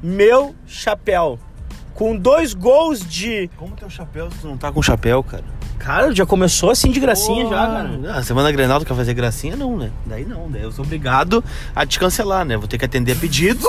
Meu chapéu. Com dois gols de. Como teu chapéu se tu não tá com chapéu, cara? Cara, já começou assim de gracinha já, cara. Semana Grenal quer fazer gracinha? Não, né? Daí não, daí eu sou obrigado a te cancelar, né? Vou ter que atender pedidos.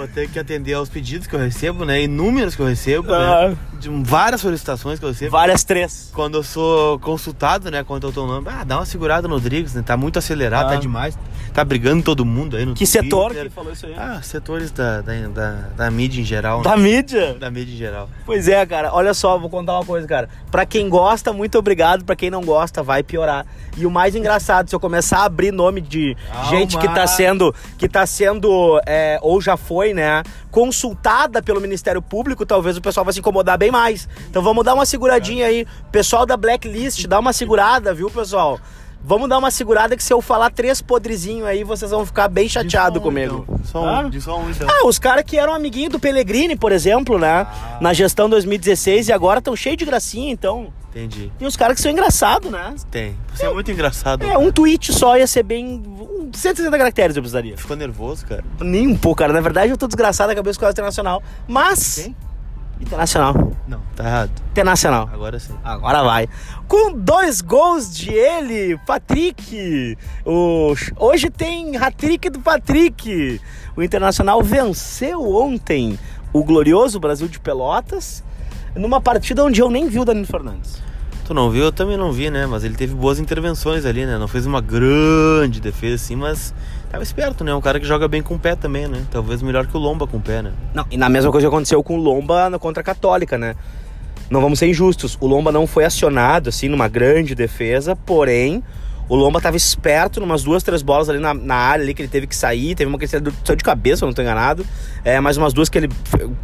Vou ter que atender aos pedidos que eu recebo, né? Inúmeros que eu recebo, Ah. né? De várias solicitações que eu recebo. Várias três. Quando eu sou consultado, né? Quando eu tô no ah, dá uma segurada no Rodrigues, né? Tá muito acelerado, Ah. tá demais. Tá brigando todo mundo aí no Que setor Twitter. que falou isso aí? Ah, setores da, da, da, da mídia em geral. Da né? mídia? Da mídia em geral. Pois é, cara. Olha só, vou contar uma coisa, cara. Pra quem gosta, muito obrigado. Pra quem não gosta, vai piorar. E o mais engraçado, se eu começar a abrir nome de Calma. gente que tá sendo, que tá sendo, é, ou já foi, né, consultada pelo Ministério Público, talvez o pessoal vai se incomodar bem mais. Então vamos dar uma seguradinha aí. Pessoal da Blacklist, dá uma segurada, viu, pessoal? Vamos dar uma segurada que se eu falar três podrezinhos aí, vocês vão ficar bem chateados comigo. Então. Só um, Ah? de só um, então. Ah, os caras que eram amiguinho do Pellegrini, por exemplo, né? Na gestão 2016 e agora estão cheios de gracinha, então. Entendi. Tem uns caras que são engraçados, né? Tem. Você é muito engraçado. É, um tweet só ia ser bem. um 160 caracteres eu precisaria. Ficou nervoso, cara. Nem um pouco, cara. Na verdade, eu tô desgraçado da cabeça com o internacional. Mas. Quem? Internacional. Não, tá errado. Internacional. Agora sim. Agora vai. Com dois gols de ele, Patrick. O... Hoje tem hat-trick do Patrick. O Internacional venceu ontem o glorioso Brasil de Pelotas numa partida onde eu nem vi o Danilo Fernandes. Tu não viu? Eu também não vi, né? Mas ele teve boas intervenções ali, né? Não fez uma grande defesa assim, mas tava esperto, né? Um cara que joga bem com o pé também, né? Talvez melhor que o Lomba com o pé, né? Não, e na mesma coisa que aconteceu com o Lomba na contra a Católica, né? Não vamos ser injustos. O Lomba não foi acionado, assim, numa grande defesa, porém, o Lomba tava esperto numas duas, três bolas ali na, na área ali que ele teve que sair. Teve uma que ele saiu de cabeça, não tô enganado. É, mais umas duas que ele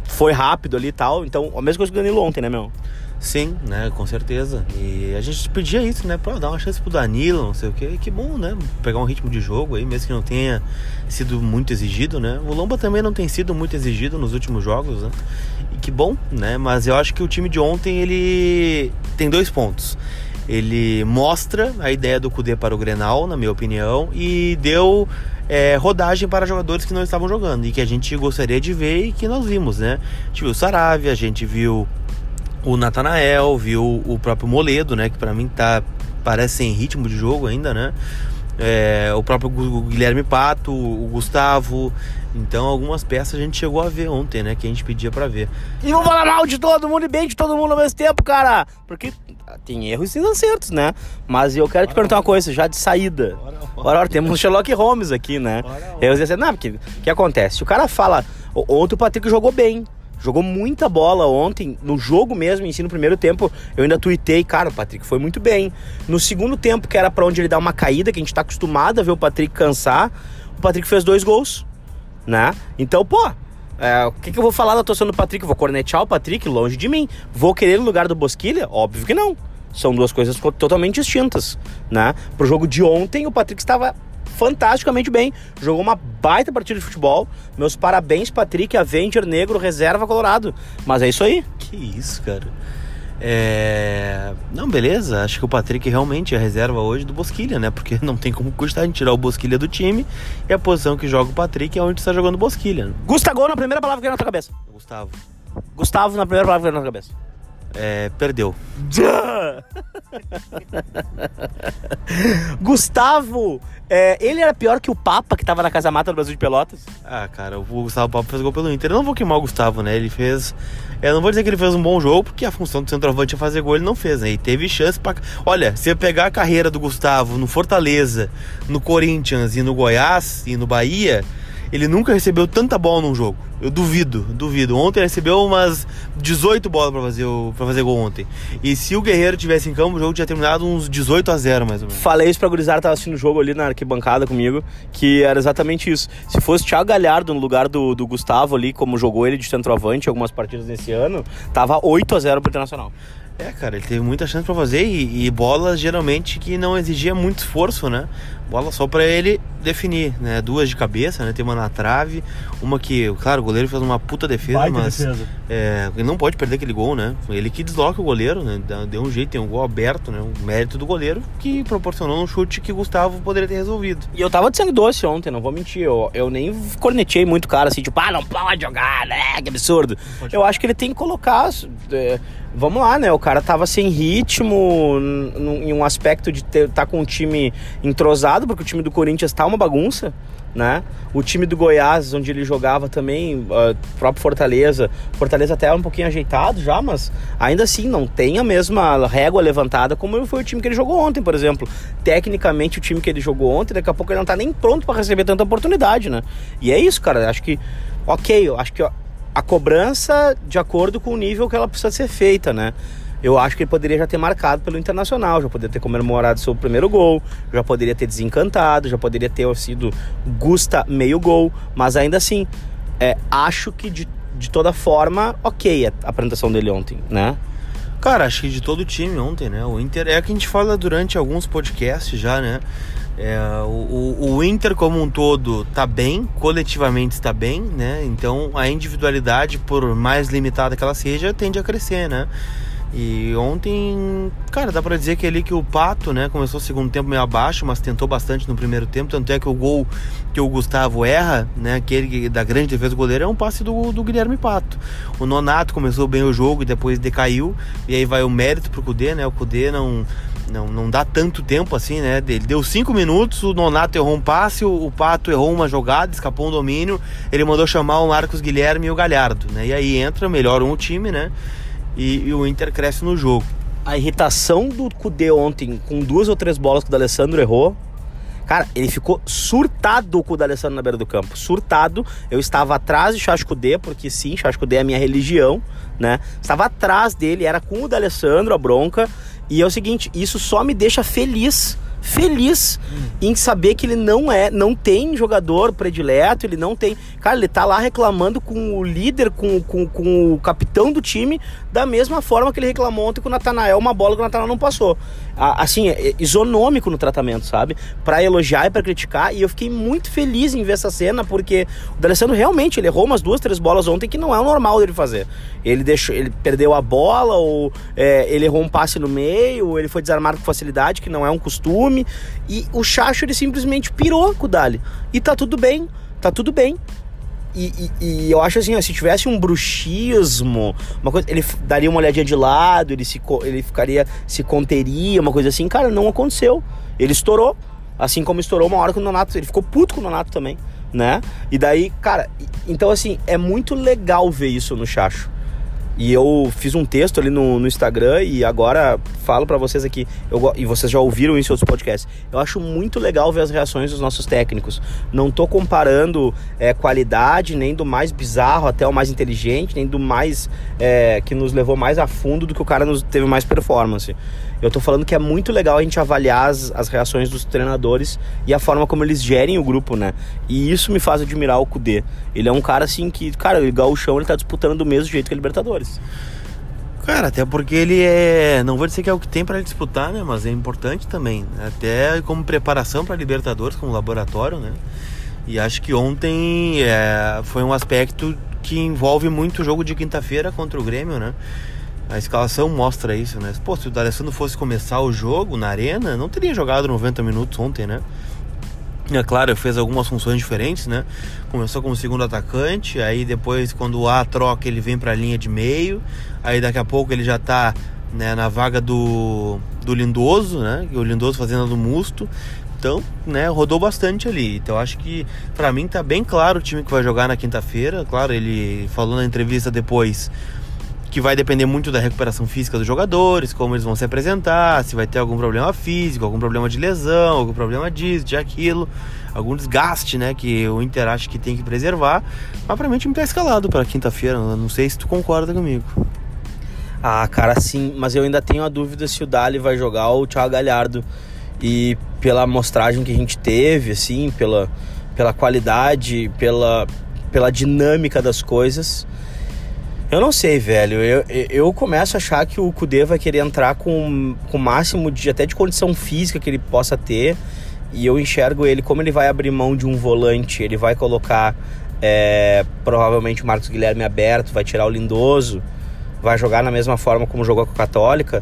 foi rápido ali e tal. Então, a mesma coisa que o Danilo ontem, né, meu? Sim, né? Com certeza. E a gente pedia isso, né? Pô, dar uma chance pro Danilo, não sei o quê. Que bom, né? Pegar um ritmo de jogo aí, mesmo que não tenha sido muito exigido, né? O Lomba também não tem sido muito exigido nos últimos jogos, né? E que bom, né? Mas eu acho que o time de ontem, ele tem dois pontos. Ele mostra a ideia do Cudê para o Grenal, na minha opinião, e deu é, rodagem para jogadores que não estavam jogando e que a gente gostaria de ver e que nós vimos, né? A gente viu Saravia, a gente viu o Natanael, viu o próprio Moledo, né? Que pra mim tá parece sem ritmo de jogo ainda, né? É, o próprio Gu- Guilherme Pato, o Gustavo. Então algumas peças a gente chegou a ver ontem, né? Que a gente pedia pra ver. E vamos falar mal de todo mundo e bem de todo mundo ao mesmo tempo, cara. Porque tem erros e acertos, né? Mas eu quero te perguntar uma coisa, já de saída. Ora, ora, temos um Sherlock Holmes aqui, né? Eu ia dizer, não, porque o que acontece? O cara fala, "O- ontem o Patrick jogou bem. Jogou muita bola ontem, no jogo mesmo, em si, no primeiro tempo, eu ainda tuitei, cara, o Patrick foi muito bem. No segundo tempo, que era pra onde ele dá uma caída, que a gente tá acostumado a ver o Patrick cansar, o Patrick fez dois gols, né? Então, pô, é, o que, que eu vou falar da atuação do Patrick? Vou cornetear o Patrick longe de mim. Vou querer no lugar do Bosquilha? Óbvio que não. São duas coisas co- totalmente distintas, né? Pro jogo de ontem, o Patrick estava fantasticamente bem. Jogou uma baita partida de futebol. Meus parabéns, Patrick, Avenger, Negro, Reserva, Colorado. Mas é isso aí. Que isso, cara. É... Não, beleza. Acho que o Patrick realmente é a reserva hoje do Bosquilha, né? Porque não tem como custar em tirar o Bosquilha do time. E a posição que joga o Patrick é onde está jogando o Bosquilha. né? Gustavo na primeira palavra que veio na tua cabeça. Gustavo. Gustavo na primeira palavra que veio na tua cabeça. É, perdeu. Gustavo, é, ele era pior que o Papa que tava na Casa Mata do Brasil de Pelotas? Ah, cara, o Gustavo Papo fez gol pelo Inter. Eu não vou queimar o Gustavo, né? Ele fez. Eu não vou dizer que ele fez um bom jogo, porque a função do centroavante é fazer gol, ele não fez, né? E teve chance pra. Olha, se eu pegar a carreira do Gustavo no Fortaleza, no Corinthians e no Goiás e no Bahia, ele nunca recebeu tanta bola num jogo. Eu duvido, duvido. Ontem ele recebeu umas 18 bolas pra fazer, o, pra fazer gol ontem. E se o Guerreiro tivesse em campo, o jogo tinha terminado uns 18 a 0 mais ou menos. Falei isso pra gurizada, tava assistindo o jogo ali na arquibancada comigo, que era exatamente isso. Se fosse Thiago Galhardo no lugar do, do Gustavo ali, como jogou ele de centroavante em algumas partidas nesse ano, tava 8 a 0 pro Internacional. É, cara, ele teve muita chance para fazer e, e bolas geralmente que não exigia muito esforço, né? Bola só para ele definir, né? Duas de cabeça, né? Tem uma na trave, uma que, claro, o goleiro fez uma puta defesa, Baita mas defesa. É, ele não pode perder aquele gol, né? Ele que desloca o goleiro, né? Deu um jeito, tem um gol aberto, né? Um mérito do goleiro que proporcionou um chute que o Gustavo poderia ter resolvido. E eu tava de sangue doce ontem, não vou mentir. Eu, eu nem cornetei muito o cara assim, tipo, ah, não pode jogar, né? Que absurdo. Eu acho que ele tem que colocar. é, vamos lá, né? O cara tava sem ritmo, em um aspecto de ter, tá com o time entrosado, porque o time do Corinthians tá uma bagunça. Né? O time do Goiás, onde ele jogava também, ah, próprio Fortaleza. Fortaleza até é um pouquinho ajeitado já, mas ainda assim não tem a mesma régua levantada como foi o time que ele jogou ontem, por exemplo. Tecnicamente, o time que ele jogou ontem, daqui a pouco ele não tá nem pronto para receber tanta oportunidade, né? E é isso, cara. Acho que, ok, acho que a cobrança de acordo com o nível que ela precisa ser feita, né? Eu acho que ele poderia já ter marcado pelo Internacional, já poderia ter comemorado seu primeiro gol, já poderia ter desencantado, já poderia ter sido Gusta meio gol, mas ainda assim, é, acho que de, de toda forma, ok a apresentação dele ontem, né? Cara, acho que de todo o time ontem, né? O Inter é que a gente fala durante alguns podcasts já, né? É, o, o- Inter como um todo tá bem, coletivamente está bem, né? Então a individualidade, por mais limitada que ela seja, tende a crescer, né? E ontem, cara, dá pra dizer que ali que o Pato, né, começou o segundo tempo meio abaixo, mas tentou bastante no primeiro tempo, tanto é que o gol que o Gustavo erra, né, aquele que- da grande defesa do goleiro, é um passe do, do Guilherme Pato. O Nonato começou bem o jogo e depois decaiu, e aí vai o mérito pro Cudê, né, o Cudê não, não, não dá tanto tempo assim, né, ele deu cinco minutos, o Nonato errou um passe, o, o Pato errou uma jogada, escapou um domínio, ele mandou chamar o Marcos Guilherme e o Galhardo, né, e aí entra, melhoram o time, né, e, e o Inter cresce no jogo. A irritação do Kudê ontem, com duas ou três bolas que o D'Alessandro errou, Cara, ele ficou surtado com o D'Alessandro na beira do campo. Surtado. Eu estava atrás de Chascudê, porque sim, Chascudê é a minha religião, né? Estava atrás dele, era com o D'Alessandro a bronca. E é o seguinte, isso só me deixa feliz. Feliz em saber que ele não é, não tem jogador predileto, ele não tem. Cara, ele tá lá reclamando com o líder, com, com, com o capitão do time, da mesma forma que ele reclamou ontem com o Natanael, uma bola que o Natanael não passou. Assim, é isonômico no tratamento, sabe? Pra elogiar e pra criticar. E eu fiquei muito feliz em ver essa cena, porque o D'Alessandro realmente ele errou umas duas, três bolas ontem que não é o normal dele fazer. Ele deixou, ele perdeu a bola, ou é, ele errou um passe no meio, ou ele foi desarmado com facilidade, que não é um costume. E o Chacho ele simplesmente pirou com o Dali. E tá tudo bem, tá tudo bem. E, e- eu acho assim, ó, se tivesse um bruxismo, uma coisa, ele daria uma olhadinha de lado, ele, se, ele ficaria, se conteria, uma coisa assim, cara, não aconteceu. Ele estourou, assim como estourou uma hora com o Nonato, ele ficou puto com o Nonato também, né? E daí, cara, então assim, é muito legal ver isso no Chacho. E eu fiz um texto ali no, no Instagram e agora falo pra vocês aqui, eu e vocês já ouviram isso em outros podcasts. Eu acho muito legal ver as reações dos nossos técnicos. Não tô comparando é, qualidade, nem do mais bizarro até o mais inteligente, nem do mais é, que nos levou mais a fundo do que o cara nos teve mais performance. Eu tô falando que é muito legal a gente avaliar as, as reações dos treinadores e a forma como eles gerem o grupo, né? E isso me faz admirar o Kudê. Ele é um cara assim que, cara, o Gauchão ele tá disputando do mesmo jeito que a Libertadores. Cara, até porque ele é. Não vou dizer que é o que tem ele disputar, né? Mas é importante também. Até como preparação pra Libertadores, como laboratório, né? E acho que ontem é, foi um aspecto que envolve muito o jogo de quinta-feira contra o Grêmio, né? A escalação mostra isso, né? Pô, se o D'Alessandro fosse começar o jogo na arena, não teria jogado 90 minutos ontem, né? É claro, fez algumas funções diferentes, né? Começou como segundo atacante, aí depois quando o A troca ele vem para a linha de meio, aí daqui a pouco ele já tá né, na vaga do, do Lindoso, né? O Lindoso fazendo do Musto. Então, né, rodou bastante ali. Então acho que para mim tá bem claro o time que vai jogar na quinta-feira. Claro, ele falou na entrevista depois que vai depender muito da recuperação física dos jogadores, como eles vão se apresentar, se vai ter algum problema físico, algum problema de lesão, algum problema disso, de aquilo, algum desgaste, né, que o Inter acha que tem que preservar. Mas pra mim o time tá escalado para quinta-feira, não sei se tu concorda comigo. Ah, cara, sim, mas eu ainda tenho a dúvida se o Dali vai jogar ou o Thiago Galhardo. E pela amostragem que a gente teve, assim, pela, pela qualidade, pela, pela dinâmica das coisas, Eu não sei, velho. Eu, eu começo a achar que o Kudê vai querer entrar com, com o máximo de até de condição física que ele possa ter. E eu enxergo ele como ele vai abrir mão de um volante. Ele vai colocar é, provavelmente o Marcos Guilherme aberto, vai tirar o Lindoso, vai jogar na mesma forma como jogou com a Católica.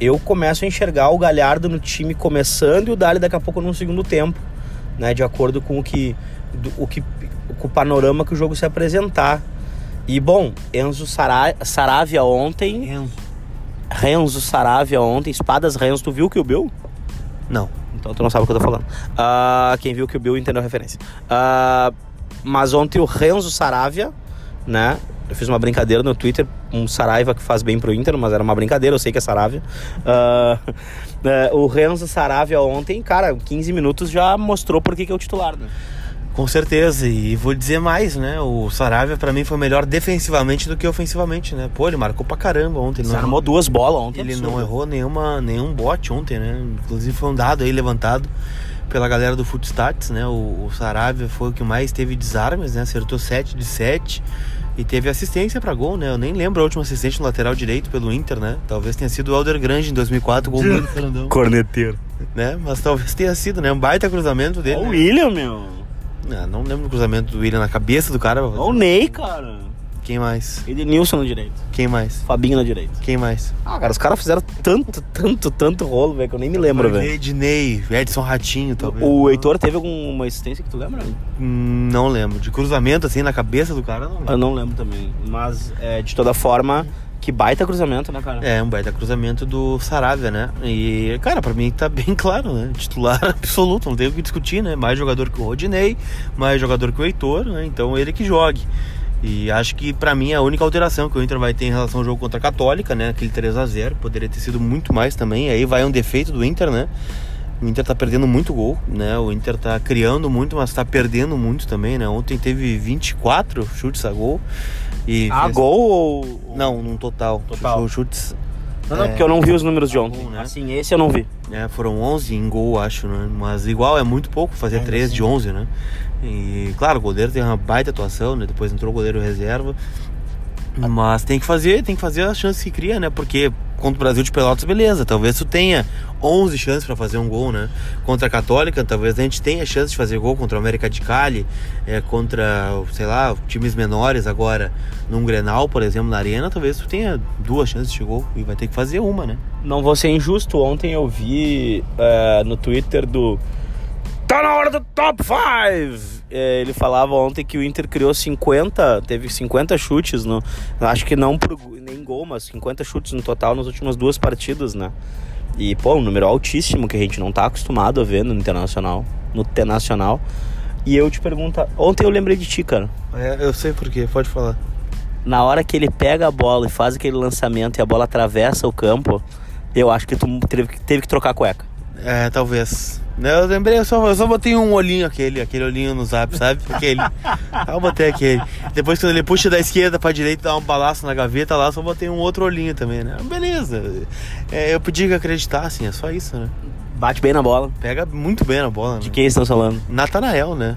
Eu começo a enxergar o Galhardo no time começando e o Dali daqui a pouco no segundo tempo, né? De acordo com o que, do, o que com o panorama que o jogo se apresentar. E bom, Enzo Sara Saravia ontem. Enzo. Renzo Saravia ontem, Espadas Renzo, tu viu que o Bill? Não. Então tu não sabe o que eu tô falando. Uh, quem viu que o Bill entendeu a referência. Uh, mas ontem o Renzo Saravia, né? Eu fiz uma brincadeira no Twitter, um Saraiva que faz bem pro Inter, mas era uma brincadeira, eu sei que é Saravia. Uh, o Renzo Saravia ontem, cara, 15 minutos já mostrou por que, que é o titular, né? Com certeza, e vou dizer mais, né? O Saravia para mim foi melhor defensivamente do que ofensivamente, né? Pô, ele marcou pra caramba ontem. Ele não armou duas bolas ontem. Ele absurdo. não errou nenhuma, nenhum bote ontem, né? Inclusive foi um dado aí levantado pela galera do Footstats, né? O, o Saravia foi o que mais teve desarmes, né? Acertou 7 de 7 e teve assistência para gol, né? Eu nem lembro a última assistência no lateral direito pelo Inter, né? Talvez tenha sido o Alder Grande em 2004, gol do Fernandão. Corneteiro. Né? Mas talvez tenha sido, né? Um baita cruzamento dele. O né? William, meu. Não, não lembro do cruzamento do William na cabeça do cara. O Ney, cara. Quem mais? Edenilson na direita. Quem mais? Fabinho na direita. Quem mais? Ah, cara, os caras fizeram tanto, tanto, tanto rolo, velho, que eu nem me lembro, velho. Ednei, Edson Ratinho, talvez. O Heitor teve alguma assistência que tu lembra? Hum, não lembro. De cruzamento, assim, na cabeça do cara, não lembro. Eu não lembro também. Mas, é, de toda forma, que baita cruzamento, né, cara? É, um baita cruzamento do Saravia, né? E, cara, pra mim tá bem claro, né? Titular absoluto, não tem o que discutir, né? Mais jogador que o Rodinei, mais jogador que o Heitor, né? Então ele que jogue. E acho que para mim a única alteração que o Inter vai ter em relação ao jogo contra a Católica, né? Aquele 3 a 0 poderia ter sido muito mais também. Aí vai um defeito do Inter, né? O Inter tá perdendo muito gol, né? O Inter tá criando muito, mas tá perdendo muito também, né? Ontem teve 24 chutes a gol. E a fez... gol ou. Não, num total. Total. Chutes. Não, não, é... porque eu não vi os números de ontem. Gol, né? Assim, esse eu não vi. É, foram 11 em gol, acho, né? Mas igual é muito pouco fazer é, 3 assim. de 11, né? E claro, o goleiro tem uma baita atuação, né? Depois entrou o goleiro reserva. Mas tem que fazer, tem que fazer as chances que cria, né? Porque contra o Brasil de Pelotas, beleza, talvez tu tenha 11 chances para fazer um gol, né? Contra a Católica, talvez a gente tenha chance de fazer gol contra o América de Cali, é, contra, sei lá, times menores agora, num Grenal, por exemplo, na Arena, talvez tu tenha duas chances de gol e vai ter que fazer uma, né? Não vou ser injusto, ontem eu vi é, no Twitter do Tá na hora do top 5! É, ele falava ontem que o Inter criou 50, teve 50 chutes, no, acho que não pro, nem gol, mas 50 chutes no total nas últimas duas partidas, né? E, pô, um número altíssimo que a gente não tá acostumado a ver no Internacional, no T-Nacional. E eu te pergunto, ontem eu lembrei de ti, cara. É, eu sei por quê, pode falar. Na hora que ele pega a bola e faz aquele lançamento e a bola atravessa o campo, eu acho que tu teve, teve que trocar a cueca. É, talvez. Eu lembrei, eu só, eu só botei um olhinho aquele, aquele olhinho no zap, sabe? Aquele. eu botei aquele. Depois quando ele puxa da esquerda pra direita, dá um balaço na gaveta lá, só botei um outro olhinho também, né? Beleza. É, eu podia que acreditassem, é só isso, né? Bate bem na bola. Pega muito bem na bola. De né? quem estão falando? Natanael, né?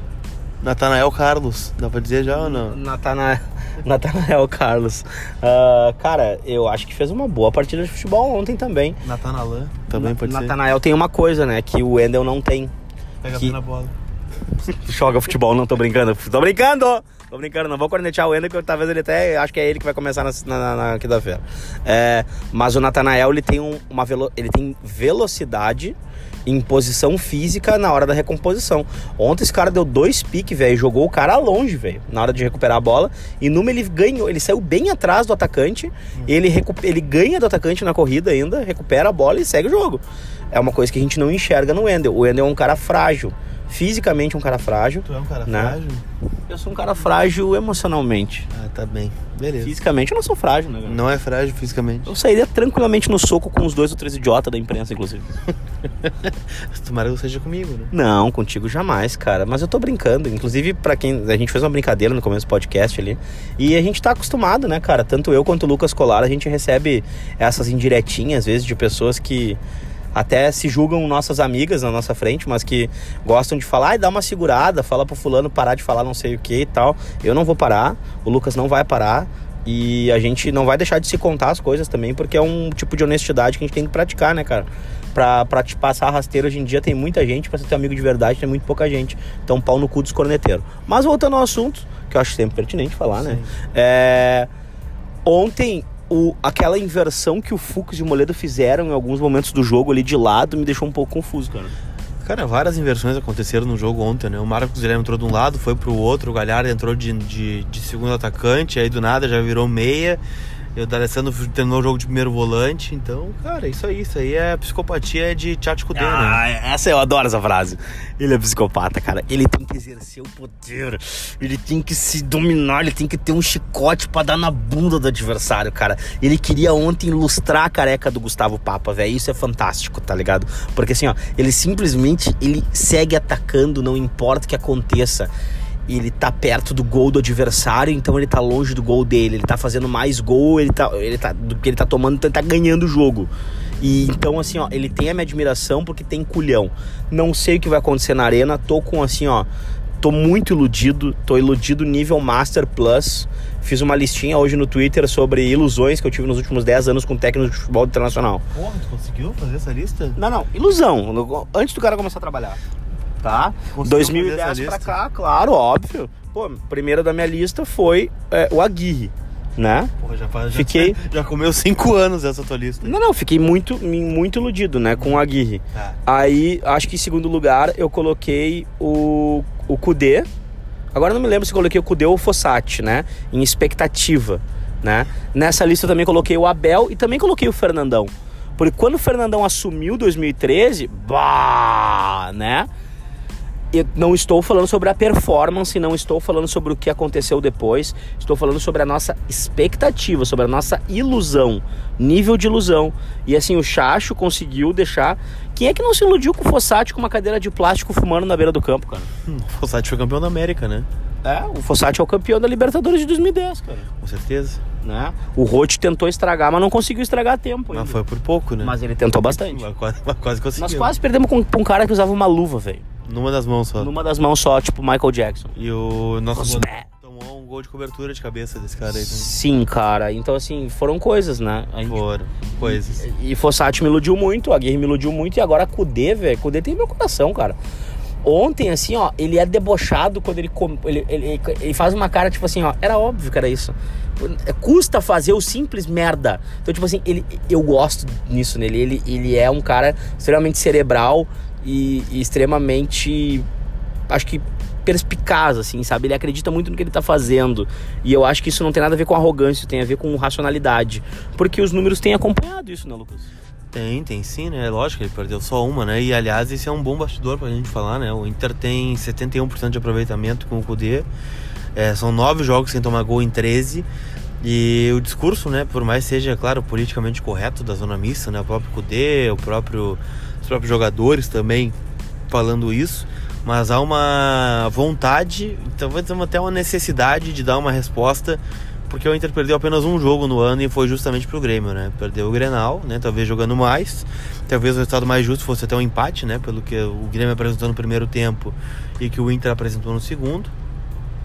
Natanael Carlos, dá pra dizer já ou não? Natanael. Natanael Carlos. Uh, cara, eu acho que fez uma boa partida de futebol ontem também. Natanael também pode ser. Natanael tem uma coisa, né? Que o Wendel não tem. Pega que... na bola. Joga futebol, não tô brincando. Tô brincando! Tô brincando, não vou cornetear o Wendel, que talvez ele até. Acho que é ele que vai começar na, na, na quinta-feira. É, mas o Natanael, ele tem um, uma velo, ele tem velocidade em posição física na hora da recomposição. Ontem esse cara deu dois piques, velho, jogou o cara longe, velho, na hora de recuperar a bola. E numa ele ganhou, ele saiu bem atrás do atacante, ele, ele ganha do atacante na corrida ainda, recupera a bola e segue o jogo. É uma coisa que a gente não enxerga no Wendel. O Wendel é um cara frágil fisicamente um cara frágil. Tu é um cara né? frágil? Eu sou um cara frágil emocionalmente. Ah, tá bem. Beleza. Fisicamente eu não sou frágil, né? Não é frágil fisicamente. Eu sairia tranquilamente no soco com os dois ou três idiotas da imprensa, inclusive. Tomara que seja comigo, né? Não, contigo jamais, cara. Mas eu tô brincando. Inclusive, para quem. A gente fez uma brincadeira no começo do podcast ali. E a gente tá acostumado, né, cara? Tanto eu quanto o Lucas Colar, a gente recebe essas indiretinhas, às vezes, de pessoas que até se julgam nossas amigas na nossa frente, mas que gostam de falar, e dá uma segurada, fala pro fulano parar de falar não sei o que e tal. Eu não vou parar, o Lucas não vai parar. E a gente não vai deixar de se contar as coisas também, porque é um tipo de honestidade que a gente tem que praticar, né, cara? Pra, pra te passar rasteiro hoje em dia tem muita gente, pra ser teu amigo de verdade tem muito pouca gente. Então, pau no cu dos corneteiros. Mas voltando ao assunto, que eu acho sempre pertinente falar, né? É... Ontem, o, aquela inversão que o Fux e o Moledo fizeram em alguns momentos do jogo ali de lado me deixou um pouco confuso, cara. Cara, várias inversões aconteceram no jogo ontem, né? O Marcos Guilherme entrou de um lado, foi pro outro, o Galhardo entrou de, de, de segundo atacante, aí do nada já virou meia. E o D'Alessandro terminou o jogo de primeiro volante. Então, cara, isso aí, isso aí é psicopatia de Tchatcho Kudê, ah, né? Essa eu adoro essa frase. Ele é psicopata, cara. Ele tem que exercer o poder. Ele tem que se dominar, ele tem que ter um chicote para dar na bunda do adversário, cara. Ele queria ontem ilustrar a careca do Gustavo Papa, velho. Isso é fantástico, tá ligado? Porque assim, ó, ele simplesmente ele segue atacando, não importa o que aconteça ele tá perto do gol do adversário, então ele tá longe do gol dele. Ele tá fazendo mais gol, ele tá, ele tá, do que ele tá tomando, então ele tá ganhando o jogo. E então, assim, ó, ele tem a minha admiração porque tem culhão. Não sei o que vai acontecer na arena, tô com assim, ó. Tô muito iludido, tô iludido nível Master Plus. Fiz uma listinha hoje no Twitter sobre ilusões que eu tive nos últimos 10 anos com técnicos de futebol internacional. Porra, tu conseguiu fazer essa lista? Não, não, ilusão. Antes do cara começar a trabalhar tá? Conseguiu 2010 pra cá, claro, óbvio. Pô, primeira da minha lista foi é, o Aguirre, né? Porra, já, já, fiquei... já comeu cinco anos essa tua lista. Não, não, fiquei muito, muito iludido, né, com o Aguirre. Tá. Aí, acho que em segundo lugar, eu coloquei o, o Kudê. Agora não me lembro se coloquei o Kudê ou o Fossati, né? Em expectativa, né? Nessa lista eu também coloquei o Abel e também coloquei o Fernandão. Porque quando o Fernandão assumiu 2013, bah, né? Eu não estou falando sobre a performance, não estou falando sobre o que aconteceu depois, estou falando sobre a nossa expectativa, sobre a nossa ilusão, nível de ilusão. E assim, o Chacho conseguiu deixar. Quem é que não se iludiu com o Fossati com uma cadeira de plástico fumando na beira do campo, cara? Hum, o Fossati foi campeão da América, né? É, o Fossati é o campeão da Libertadores de 2010, cara. Com certeza. Né? O Rote tentou estragar, mas não conseguiu estragar a tempo. Mas foi por pouco, né? Mas ele tentou bastante. Mas quase, mas quase conseguiu. Nós quase perdemos com, com um cara que usava uma luva, velho. Numa das mãos só. Numa das mãos só, tipo Michael Jackson. E o nosso tomou um gol de cobertura de cabeça desse cara aí. Também. Sim, cara. Então, assim, foram coisas, né? Gente... Foram, coisas. E, e Fossati me iludiu muito, a Guerra me iludiu muito, e agora Kudê, velho. Kudê tem meu coração, cara. Ontem, assim, ó, ele é debochado quando ele, ele, ele, ele faz uma cara, tipo assim, ó, era óbvio que era isso. Custa fazer o simples merda. Então, tipo assim, ele, eu gosto nisso nele. Ele, ele é um cara extremamente cerebral e, e extremamente, acho que perspicaz, assim, sabe? Ele acredita muito no que ele tá fazendo. E eu acho que isso não tem nada a ver com arrogância, tem a ver com racionalidade. Porque os números têm acompanhado isso, né, Lucas? Tem, tem sim, né? Lógico, ele perdeu só uma, né? E aliás, esse é um bom bastidor pra gente falar, né? O Inter tem 71% de aproveitamento com o Kudê. É, são nove jogos sem tomar gol em 13. E o discurso, né, por mais seja, claro, politicamente correto da zona mista, né? O próprio Kudê, o próprio os próprios jogadores também falando isso, mas há uma vontade, talvez até uma necessidade de dar uma resposta, porque o Inter perdeu apenas um jogo no ano e foi justamente pro Grêmio, né? Perdeu o Grenal, né? Talvez jogando mais, talvez o resultado mais justo fosse até um empate, né? Pelo que o Grêmio apresentou no primeiro tempo e que o Inter apresentou no segundo.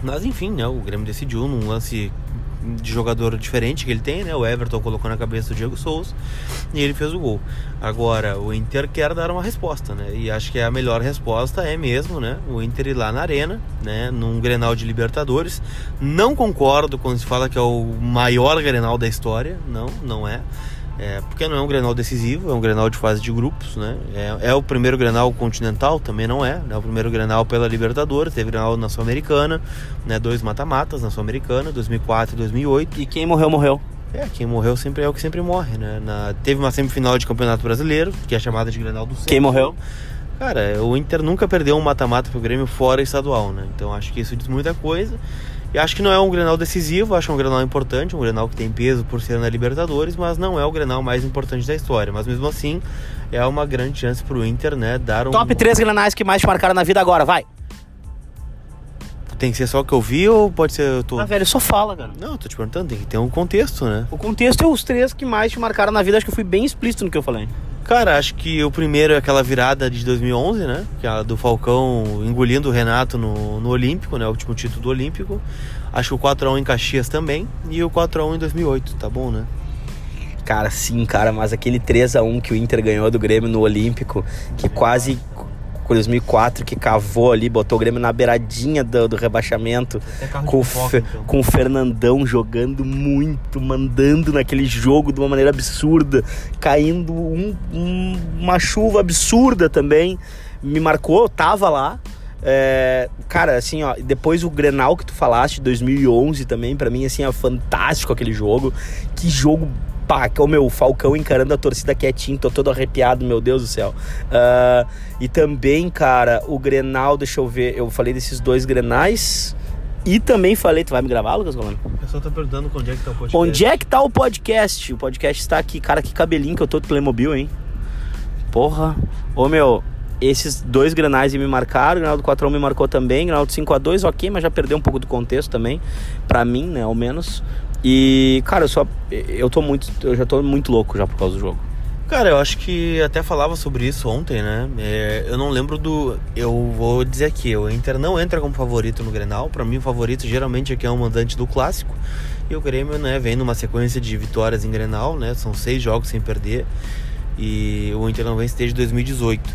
Mas enfim, né? O Grêmio decidiu num lance de jogador diferente que ele tem, né? O Everton colocou na cabeça do Diego Souza e ele fez o gol. Agora, o Inter quer dar uma resposta, né? E acho que a melhor resposta é mesmo, né? O Inter ir lá na Arena, né? Num Grenal de Libertadores. Não concordo quando se fala que é o maior Grenal da história. Não, não é. É, porque não é um Grenal decisivo, é um Grenal de fase de grupos, né? É, é o primeiro Grenal continental, também não é. É o primeiro Grenal pela Libertadores, teve Grenal na Sul-Americana, né? Dois mata-matas na Sul-Americana, 2004 e 2008. E quem morreu, morreu. É, quem morreu sempre é o que sempre morre, né? Na, teve uma semifinal de Campeonato Brasileiro, que é chamada de Grenal do Centro. Quem morreu? Cara, o Inter nunca perdeu um mata-mata pro Grêmio fora estadual, né? Então acho que isso diz muita coisa. E acho que não é um Grenal decisivo, acho um Grenal importante, um Grenal que tem peso por ser na Libertadores, mas não é o Grenal mais importante da história. Mas mesmo assim, é uma grande chance pro Inter, né, dar um... Top 3 Grenais que mais te marcaram na vida agora, vai! Tem que ser só o que eu vi ou pode ser eu tô... Ah, velho, só fala, cara. Não, tô te perguntando, tem que ter um contexto, né? O contexto é os três que mais te marcaram na vida, acho que eu fui bem explícito no que eu falei. Cara, acho que o primeiro é aquela virada de 2011, né? Que é a do Falcão engolindo o Renato no, no Olímpico, né? O último título do Olímpico. Acho que o 4x1 em Caxias também. E o 4x1 em 2008, tá bom, né? Cara, sim, cara, mas aquele 3 a 1 que o Inter ganhou do Grêmio no Olímpico, que quase com 2004 que cavou ali, botou o Grêmio na beiradinha do, do rebaixamento, com, o Fe, então. com o Fernandão jogando muito, mandando naquele jogo de uma maneira absurda, caindo um, um, uma chuva absurda também. Me marcou, tava lá. É, cara, assim, ó, depois o Grenal que tu falaste, 2011 também, para mim, assim, é fantástico aquele jogo. Que jogo pá, que é o meu Falcão encarando a torcida quietinho, tô todo arrepiado, meu Deus do céu. Uh, e também, cara, o Grenal, deixa eu ver, eu falei desses dois Grenais. E também falei, tu vai me gravar, Lucas Golano? O pessoal tá perguntando onde é que tá o podcast. Onde é que tá o podcast? O podcast está aqui, cara, que cabelinho que eu tô de Playmobil, hein? Porra. Ô, meu, esses dois granais me marcaram, o Granal do 4x1 me marcou também, o Granal do 5x2, ok, mas já perdeu um pouco do contexto também, pra mim, né, ao menos. E, cara, eu só. Eu tô muito. Eu já tô muito louco já por causa do jogo. Cara, eu acho que até falava sobre isso ontem, né? É, eu não lembro do. Eu vou dizer aqui, o Inter não entra como favorito no Grenal. Para mim, o favorito geralmente é quem é o mandante do clássico. E o Grêmio, né, vem numa sequência de vitórias em Grenal, né? São seis jogos sem perder. E o Inter não vence desde 2018.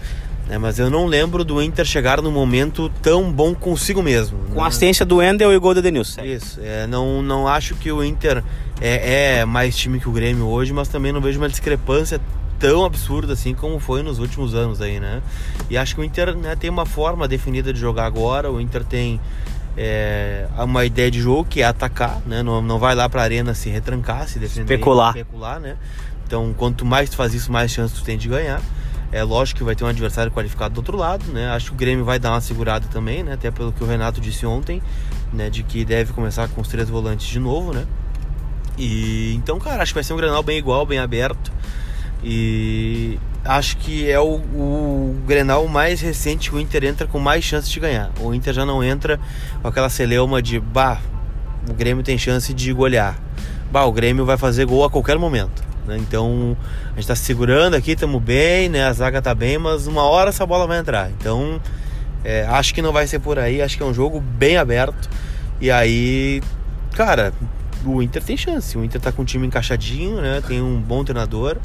Né, mas eu não lembro do Inter chegar num momento tão bom consigo mesmo. Com né? assistência do Endel e o gol do Denilson. Isso. É, não, não acho que o Inter é, é, mais time que o Grêmio hoje, mas também não vejo uma discrepância tão absurda assim como foi nos últimos anos aí, né? E acho que o Inter né, tem uma forma definida de jogar agora. O Inter tem é, uma ideia de jogo que é atacar, né? Não, não vai lá para a arena se retrancar, se defender, especular, especular, né? Então, quanto mais tu faz isso, mais chance tu tem de ganhar. É lógico que vai ter um adversário qualificado do outro lado, né? Acho que o Grêmio vai dar uma segurada também, né? Até pelo que o Renato disse ontem, né? De que deve começar com os três volantes de novo, né? E então, cara, acho que vai ser um Grenal bem igual, bem aberto. E acho que é o, o Grenal mais recente que o Inter entra com mais chance de ganhar. O Inter já não entra com aquela celeuma de bah, o Grêmio tem chance de golear. Bah, o Grêmio vai fazer gol a qualquer momento. Né? Então a gente está segurando aqui, estamos bem, né? A zaga tá bem, mas uma hora essa bola vai entrar. Então é, acho que não vai ser por aí, acho que é um jogo bem aberto. E aí, cara, o Inter tem chance. O Inter tá com o time encaixadinho, né? Tem um bom treinador.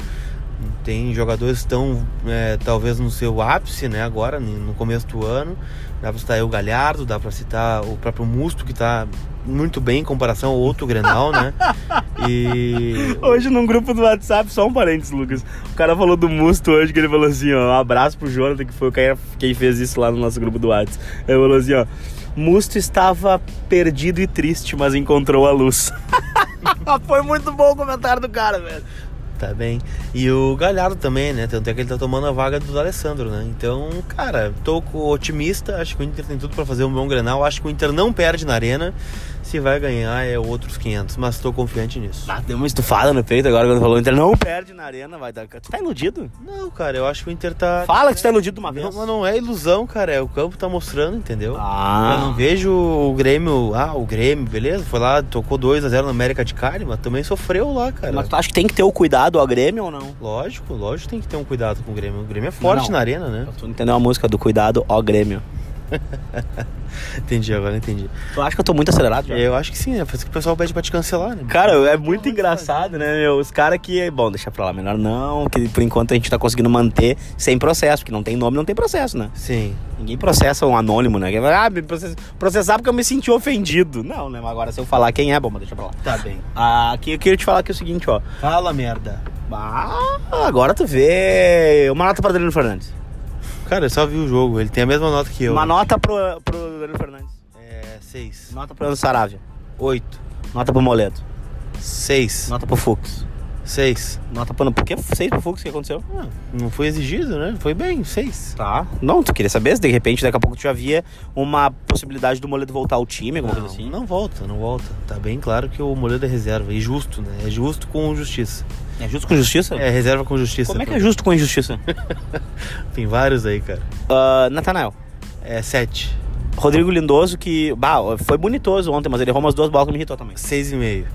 Tem jogadores que estão é, talvez no seu ápice, né? Agora, no começo do ano. Dá pra citar aí o Galhardo, dá pra citar o próprio Musto, que tá muito bem em comparação ao outro Grenal, né? E. Hoje, num grupo do WhatsApp, só um parênteses, Lucas. O cara falou do Musto hoje, que ele falou assim: ó, um abraço pro Jonathan, que foi quem fez isso lá no nosso grupo do WhatsApp. Ele falou assim: ó, Musto estava perdido e triste, mas encontrou a luz. foi muito bom o comentário do cara, velho tá bem. E o Galhardo também, né? Tanto é que ele tá tomando a vaga do Alessandro, né? Então, cara, tô otimista. Acho que o Inter tem tudo para fazer um bom granal. Acho que o Inter não perde na arena. Se vai ganhar é outros 500, mas tô confiante nisso. Ah, deu uma estufada no peito agora quando falou o Inter não perde na arena, vai dar. Tu tá iludido? Não, cara, eu acho que o Inter tá. Fala que tu tá iludido uma vez. Não, mas não é ilusão, cara, é o campo tá mostrando, entendeu? Ah. Eu não vejo o Grêmio, ah, o Grêmio, beleza, foi lá, tocou 2 a 0 na América de Cali, mas também sofreu lá, cara. Mas tu acha que tem que ter o cuidado ao Grêmio ou não? Lógico, lógico, tem que ter um cuidado com o Grêmio. O Grêmio é forte não, não. na arena, né? Tu entendeu a música do cuidado ao Grêmio? entendi, agora entendi. Tu acha que eu tô muito acelerado já? Eu acho que sim, né? Por isso que o pessoal pede pra te cancelar, né? Cara, é muito engraçado, né, meu? Os caras que. Bom, deixa pra lá, melhor não, que por enquanto a gente tá conseguindo manter sem processo, porque não tem nome, não tem processo, né? Sim. Ninguém processa um anônimo, né? Ah, me processar porque eu me senti ofendido. Não, né? Mas agora se eu falar quem é, bom, mas deixa pra lá. Tá bem. Ah, aqui eu queria te falar é o seguinte, ó. Fala merda. Ah, agora tu vê. Uma nota pra Adriano Fernandes. Cara, eu só vi o jogo, ele tem a mesma nota que eu. Uma nota pro, pro Danilo Fernandes. É, 6. Nota pro Saravia. 8. Nota pro Moledo. 6. Nota pro Fux. 6. Nota pro. Por que 6 pro Fux? O que aconteceu? Ah, não foi exigido, né? Foi bem, 6. Tá. Não, tu queria saber se de repente daqui a pouco tu já via uma possibilidade do Moledo voltar ao time, alguma não, coisa assim? Não volta, não volta. Tá bem claro que o Moledo é reserva. E justo, né? É justo com justiça. É justo com justiça? É, reserva com justiça. Como é que é justo com injustiça? Tem vários aí, cara. Uh, Natanael. É, sete. Rodrigo Lindoso, que bah, foi bonitoso ontem, mas ele errou umas duas bolas que me irritou também. Seis e meio.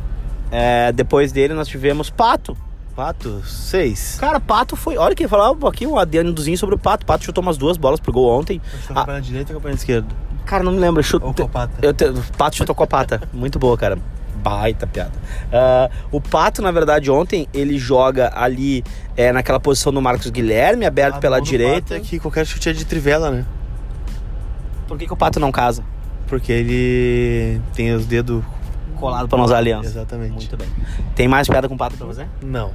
É, depois dele nós tivemos Pato. Pato, seis. Cara, Pato foi. Olha que falar um pouquinho, um adendozinho sobre o Pato. Pato chutou umas duas bolas pro gol ontem. Chutou ah. direita ou com a esquerda? Cara, não me lembro. Chute... Ou com a pata. Eu te... Pato chutou com a pata. Muito boa, cara. Baita piada. Uh, o Pato, na verdade, ontem, ele joga ali é, naquela posição do Marcos Guilherme, aberto ah, pela direita. É que qualquer chute é de trivela, né? Por que, que o Pato não casa? Porque ele tem os dedos colados pra nos alianças. Exatamente. Muito bem. Tem mais piada com o Pato pra você? Não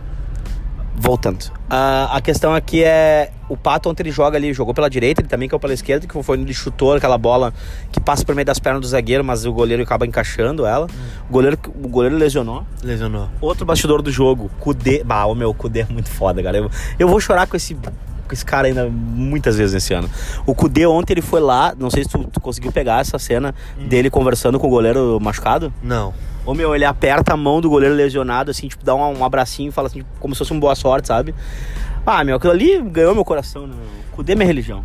voltando. Uh, a questão aqui é o Pato ontem ele joga ali, jogou pela direita, ele também caiu pela esquerda, que foi onde ele chutou aquela bola que passa por meio das pernas do zagueiro, mas o goleiro acaba encaixando ela. Hum. O, goleiro, o goleiro lesionou. Lesionou. Outro bastidor do jogo, Kudê. Bah, o meu Kudê é muito foda, cara. Eu, eu vou chorar com esse com esse cara ainda muitas vezes nesse ano. O Kudê ontem ele foi lá, não sei se tu, tu conseguiu pegar essa cena hum. dele conversando com o goleiro machucado. Não. Ô meu, ele aperta a mão do goleiro lesionado, assim, tipo, dá um, um abracinho e fala assim, tipo, como se fosse um boa sorte, sabe? Ah, meu, aquilo ali ganhou meu coração, né? Kudê é minha religião.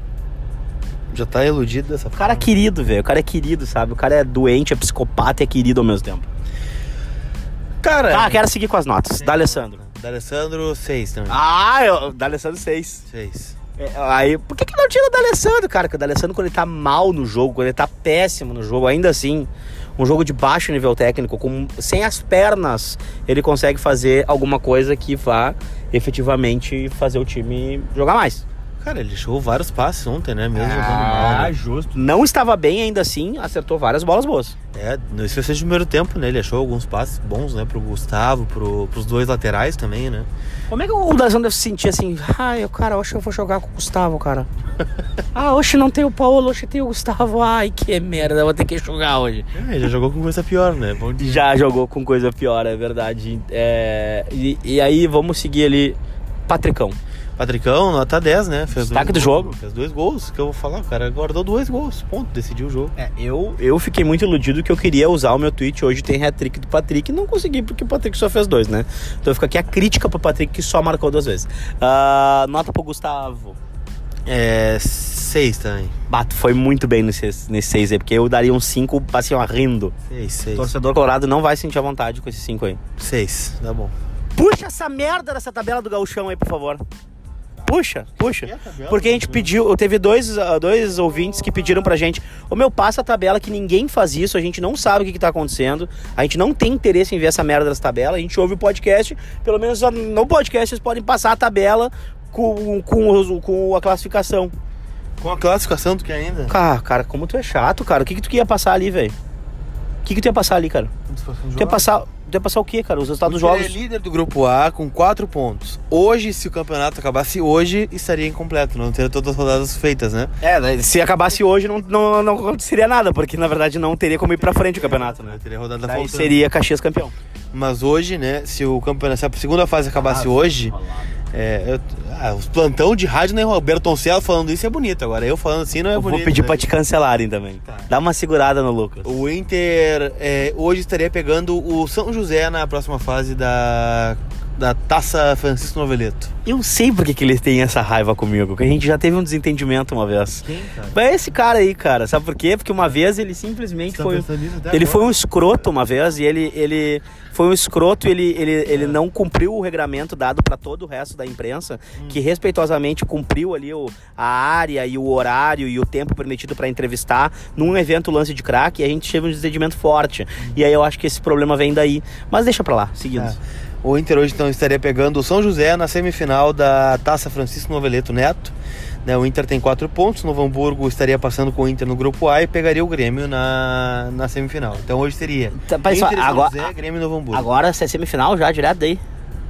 Já tá iludido dessa. O cara é querido, velho. O cara é querido, sabe? O cara é doente, é psicopata e é querido ao mesmo tempo. Cara. Ah, quero seguir com as notas. Da Alessandro. Da Alessandro, 6 também. Ah, eu, da Alessandro, 6. 6. É, aí, por que, que não tira o D'Alessandro, cara? Porque o D'Alessandro, quando ele tá mal no jogo, quando ele tá péssimo no jogo, ainda assim, um jogo de baixo nível técnico, com, sem as pernas, ele consegue fazer alguma coisa que vá efetivamente fazer o time jogar mais. Cara, ele deixou vários passes ontem, né? Mesmo ah, jogando mal. Né? justo. Não estava bem ainda assim, acertou várias bolas boas. É, não foi de primeiro tempo, né? Ele achou alguns passes bons, né? Pro Gustavo, pro, pros dois laterais também, né? Como é que o Dazão deve se sentir assim? Ai, cara, hoje eu vou jogar com o Gustavo, cara. ah, hoje não tem o Paulo, hoje tem o Gustavo. Ai, que merda, eu vou ter que jogar hoje. É, já jogou com coisa pior, né? Já jogou com coisa pior, é verdade. É, e, e aí, vamos seguir ali. Patricão. Patricão, nota 10, né? Fez Destaque do jogo. Fez dois gols, que eu vou falar, o cara guardou dois gols, ponto, decidiu o jogo. É, eu, eu fiquei muito iludido que eu queria usar o meu tweet hoje tem hat-trick do Patrick e não consegui porque o Patrick só fez dois, né? Então fica aqui a crítica pro Patrick que só marcou duas vezes. Uh, nota pro Gustavo. É. Seis também. Bato, foi muito bem nesse, nesse seis aí, porque eu daria um cinco, assim, ó, rindo. Seis, seis. O torcedor colorado não vai sentir a vontade com esse cinco aí. Seis, tá bom. Puxa essa merda dessa tabela do gauchão aí, por favor. Puxa, puxa. Porque a gente pediu, teve dois, ah, dois ouvintes que pediram pra gente, o meu passa a tabela que ninguém faz isso, a gente não sabe o que, que tá acontecendo, a gente não tem interesse em ver essa merda dessa tabela, a gente ouve o podcast, pelo menos no podcast vocês podem passar a tabela com, com, com a classificação. Com a classificação do que ainda? Cara, cara, como tu é chato, cara. O que, que tu ia passar ali, velho? O que, que tu ia passar ali, cara? Tu ia passar. Tu ia passar o quê, cara? Os resultados dos jogos. é líder do grupo A com 4 pontos. Hoje, se o campeonato acabasse hoje, estaria incompleto. Não teria todas as rodadas feitas, né? É, se acabasse hoje, não, não, não aconteceria nada, porque na verdade não teria como ir pra frente o campeonato, né? Teria rodada Daí seria Caxias campeão. Mas hoje, né, se o campeonato, se a segunda fase acabasse ah, hoje. É, eu, ah, os plantão de rádio, né? O Bertoncello falando isso é bonito. Agora eu falando assim não é eu bonito. Vou pedir né? pra te cancelarem também. Tá. Dá uma segurada no Lucas. O Inter é, hoje estaria pegando o São José na próxima fase da da Taça Francisco Noveleto. Eu sei porque que eles têm essa raiva comigo, que a gente já teve um desentendimento uma vez. Quem, cara? Mas esse cara aí, cara, sabe por quê? Porque uma vez ele simplesmente foi. Ele agora? foi um escroto uma vez e ele, ele foi um escroto e ele, ele, é. ele não cumpriu o regramento dado para todo o resto da imprensa, hum. que respeitosamente cumpriu ali o, a área e o horário e o tempo permitido para entrevistar num evento lance de crack e a gente teve um desentendimento forte. Hum. E aí eu acho que esse problema vem daí. Mas deixa pra lá, seguindo. É. O Inter hoje então estaria pegando o São José na semifinal da Taça Francisco Noveleto Neto. Né, o Inter tem quatro pontos, Novo Hamburgo estaria passando com o Inter no grupo A e pegaria o Grêmio na, na semifinal. Então hoje teria tá, Inter, São agora, José, Grêmio e Novo Hamburgo. Agora se é semifinal já, direto daí?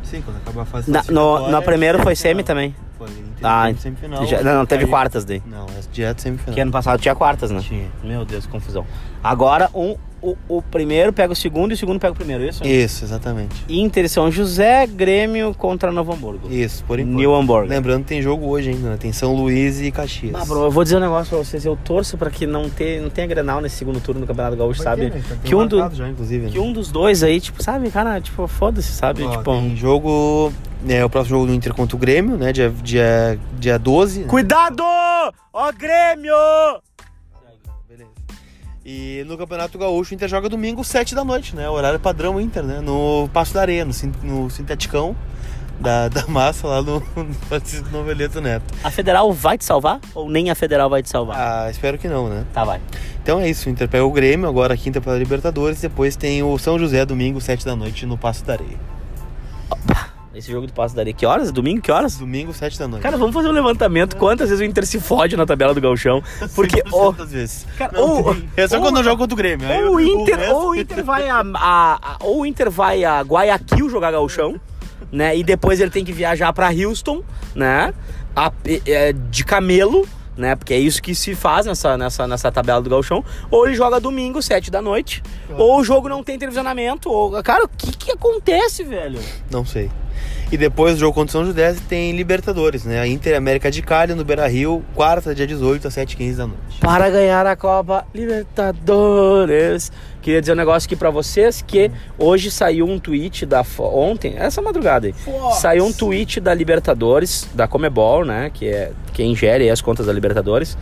Sim, quando acabar a fase na, no, no primeiro foi semi também. Foi, ah, semifinal. Já, não, não teve quartas daí. Não, é direto semifinal. Que ano passado tinha quartas, né? Tinha. Meu Deus, que confusão. Agora um o, o, primeiro pega o segundo e o segundo pega o primeiro, isso? Isso, exatamente. Inter São José, Grêmio contra Novo Hamburgo. Isso, por enquanto. New Hamburgo. Lembrando que tem jogo hoje ainda, né? Tem São Luís e Caxias. Ah, bro, eu vou dizer um negócio pra vocês. Eu torço pra que não, ter, não tenha Grenal nesse segundo turno do Campeonato Gaúcho, sabe? Ter, né? que, um do, já, inclusive, né? que um dos dois aí, tipo, sabe, cara, tipo, foda-se, sabe? Ó, tipo, tem jogo é o próximo jogo do Inter contra o Grêmio, né? Dia, dia, dia 12. Cuidado! Ó, Grêmio! E no Campeonato Gaúcho, o Inter joga domingo, 7 da noite, né? Horário padrão Inter, né? No Passo da Areia, no, no Sinteticão. da, da massa lá no, no Francisco Noveleto Neto. A Federal vai te salvar? Ou nem a Federal vai te salvar? Ah, espero que não, né? Tá, vai. Então é isso, o Inter pega o Grêmio, agora quinta pela Libertadores, depois tem o São José domingo, 7 da noite, no Passo da Areia. Esse jogo do Passo da Areia, que horas? Domingo, que horas? Domingo, 7 da noite. Cara, vamos fazer um levantamento. Quantas vezes o Inter se fode na tabela do Galchão? Porque. 100% ou- das vezes. Cara, Não ou- tem. é só ou- quando eu jogo contra o Grêmio. Ou o eu- Inter, resto- ou o Inter vai a, a- a- ou o Inter vai a Guayaquil jogar gauchão, né? E depois ele tem que viajar pra Houston, né? A- é, de camelo, né? Porque é isso que se faz nessa, nessa, nessa tabela do gauchão. Ou ele joga domingo, sete da noite. Ou o jogo não tem televisionamento. Ou, cara, o que que acontece, velho? Não sei. E depois do jogo contra o São José tem Libertadores, né? A Inter América de Cali no Beira Rio, quarta, dia 18, às 7h15 da noite. Para ganhar a Copa Libertadores. Queria dizer um negócio aqui pra vocês que hoje saiu um tweet da ontem, essa madrugada aí. Saiu um tweet da Libertadores, da Comebol, né, que é quem gere as contas da Libertadores.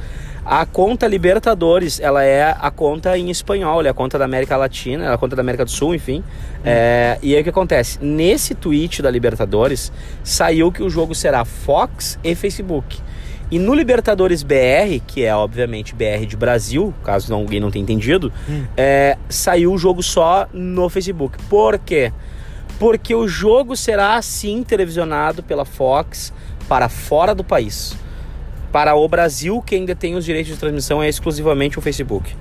A conta Libertadores, ela é a conta em espanhol, é a conta da América Latina, é a conta da América do Sul, enfim. É, e aí o que acontece? Nesse tweet da Libertadores, saiu que o jogo será Fox e Facebook. E no Libertadores BR, que é obviamente BR de Brasil, caso não- alguém não tenha entendido, é, saiu o jogo só no Facebook. Por quê? Porque o jogo será sim televisionado pela Fox para fora do país. Para o Brasil, quem detém os direitos de transmissão é exclusivamente o Facebook.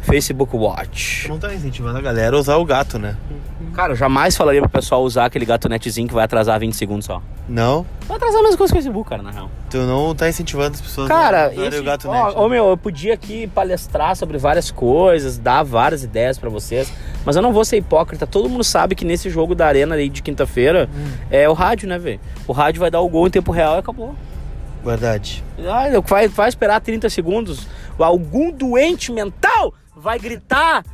Facebook Watch. Não tá incentivando a galera a usar o gato, né? Cara, eu jamais falaria pro pessoal usar aquele gatonetzinho que vai atrasar 20 segundos só. Não? Vai atrasar a mesma coisa que o Facebook, cara, na real. Tu não tá incentivando as pessoas Cara, a usarem esse, o gato ó, net. ó, meu, eu podia aqui palestrar sobre várias coisas, dar várias ideias pra vocês, mas eu não vou ser hipócrita. Todo mundo sabe que nesse jogo da Arena aí de quinta-feira é o rádio, né, velho? O rádio vai dar o gol em tempo real e acabou. Verdade. Ah, vai, vai esperar 30 segundos. Algum doente mental vai gritar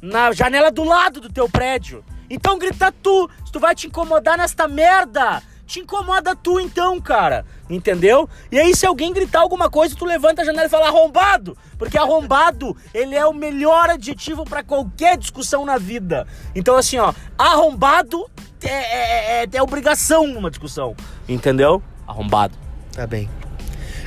na janela do lado do teu prédio. Então grita tu, se tu vai te incomodar nesta merda. Te incomoda tu então, cara. Entendeu? E aí se alguém gritar alguma coisa, tu levanta a janela e fala arrombado. Porque arrombado, ele é o melhor adjetivo pra qualquer discussão na vida. Então assim, ó, arrombado é, é, é- é obrigação numa discussão. Entendeu? Arrombado. Tá bem.